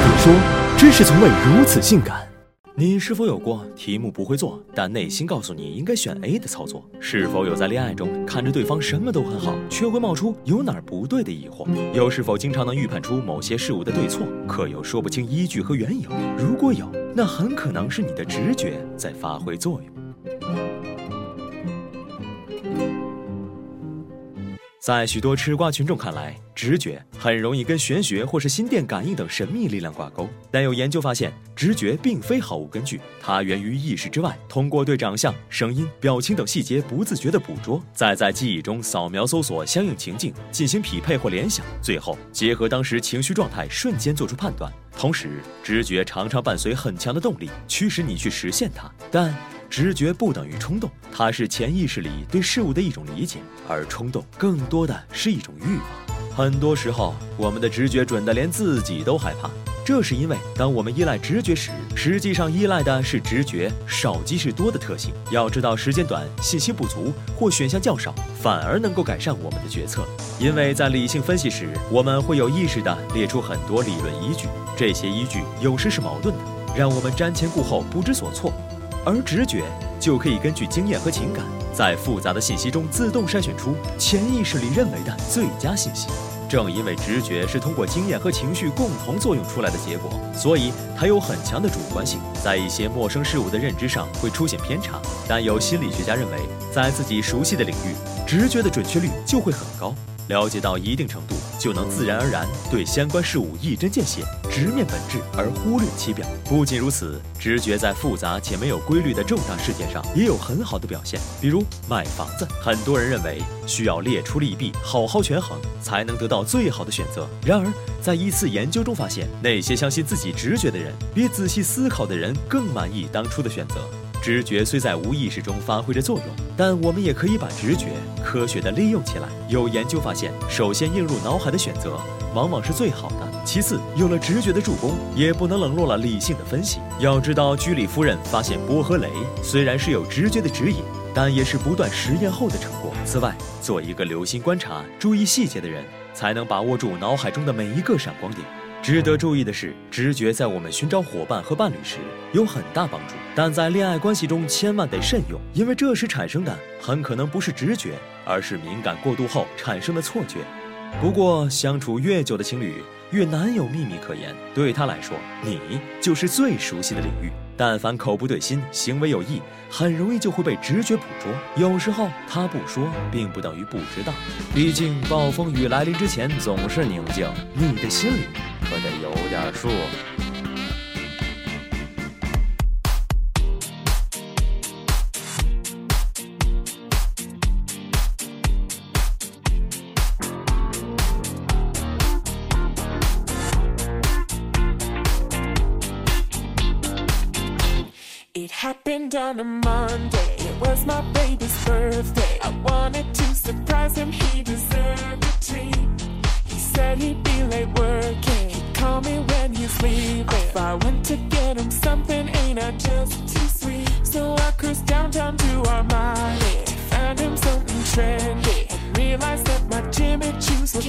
点说，知识从未如此性感。你是否有过题目不会做，但内心告诉你应该选 A 的操作？是否有在恋爱中看着对方什么都很好，却会冒出有哪儿不对的疑惑？又是否经常能预判出某些事物的对错，可又说不清依据和缘由？如果有，那很可能是你的直觉在发挥作用。在许多吃瓜群众看来，直觉很容易跟玄学或是心电感应等神秘力量挂钩。但有研究发现，直觉并非毫无根据，它源于意识之外，通过对长相、声音、表情等细节不自觉的捕捉，再在记忆中扫描搜索相应情境，进行匹配或联想，最后结合当时情绪状态，瞬间做出判断。同时，直觉常常伴随很强的动力，驱使你去实现它。但直觉不等于冲动，它是潜意识里对事物的一种理解，而冲动更多的是一种欲望。很多时候，我们的直觉准的连自己都害怕，这是因为当我们依赖直觉时，实际上依赖的是直觉少即是多的特性。要知道，时间短、信息不足或选项较少，反而能够改善我们的决策。因为在理性分析时，我们会有意识地列出很多理论依据，这些依据有时是矛盾的，让我们瞻前顾后，不知所措。而直觉就可以根据经验和情感，在复杂的信息中自动筛选出潜意识里认为的最佳信息。正因为直觉是通过经验和情绪共同作用出来的结果，所以它有很强的主观性，在一些陌生事物的认知上会出现偏差。但有心理学家认为，在自己熟悉的领域，直觉的准确率就会很高。了解到一定程度，就能自然而然对相关事物一针见血，直面本质而忽略其表。不仅如此，直觉在复杂且没有规律的重大事件上也有很好的表现。比如买房子，很多人认为需要列出利弊，好好权衡，才能得到最好的选择。然而，在一次研究中发现，那些相信自己直觉的人，比仔细思考的人更满意当初的选择。直觉虽在无意识中发挥着作用，但我们也可以把直觉科学地利用起来。有研究发现，首先映入脑海的选择往往是最好的。其次，有了直觉的助攻，也不能冷落了理性的分析。要知道，居里夫人发现波和雷虽然是有直觉的指引，但也是不断实验后的成果。此外，做一个留心观察、注意细节的人，才能把握住脑海中的每一个闪光点。值得注意的是，直觉在我们寻找伙伴和伴侣时有很大帮助，但在恋爱关系中千万得慎用，因为这时产生的很可能不是直觉，而是敏感过度后产生的错觉。不过，相处越久的情侣越难有秘密可言，对他来说，你就是最熟悉的领域。但凡口不对心，行为有异，很容易就会被直觉捕捉。有时候他不说，并不等于不知道。毕竟暴风雨来临之前总是宁静，你的心里可得有点数。Happened on a Monday. It was my baby's birthday. I wanted to surprise him, he deserved a treat. He said he'd be late working. He'd call me when he's leaving. If I went to get him something, ain't I just too sweet? So I cruised downtown to Armani. Found him something trendy. And realized that my Jimmy Choo's was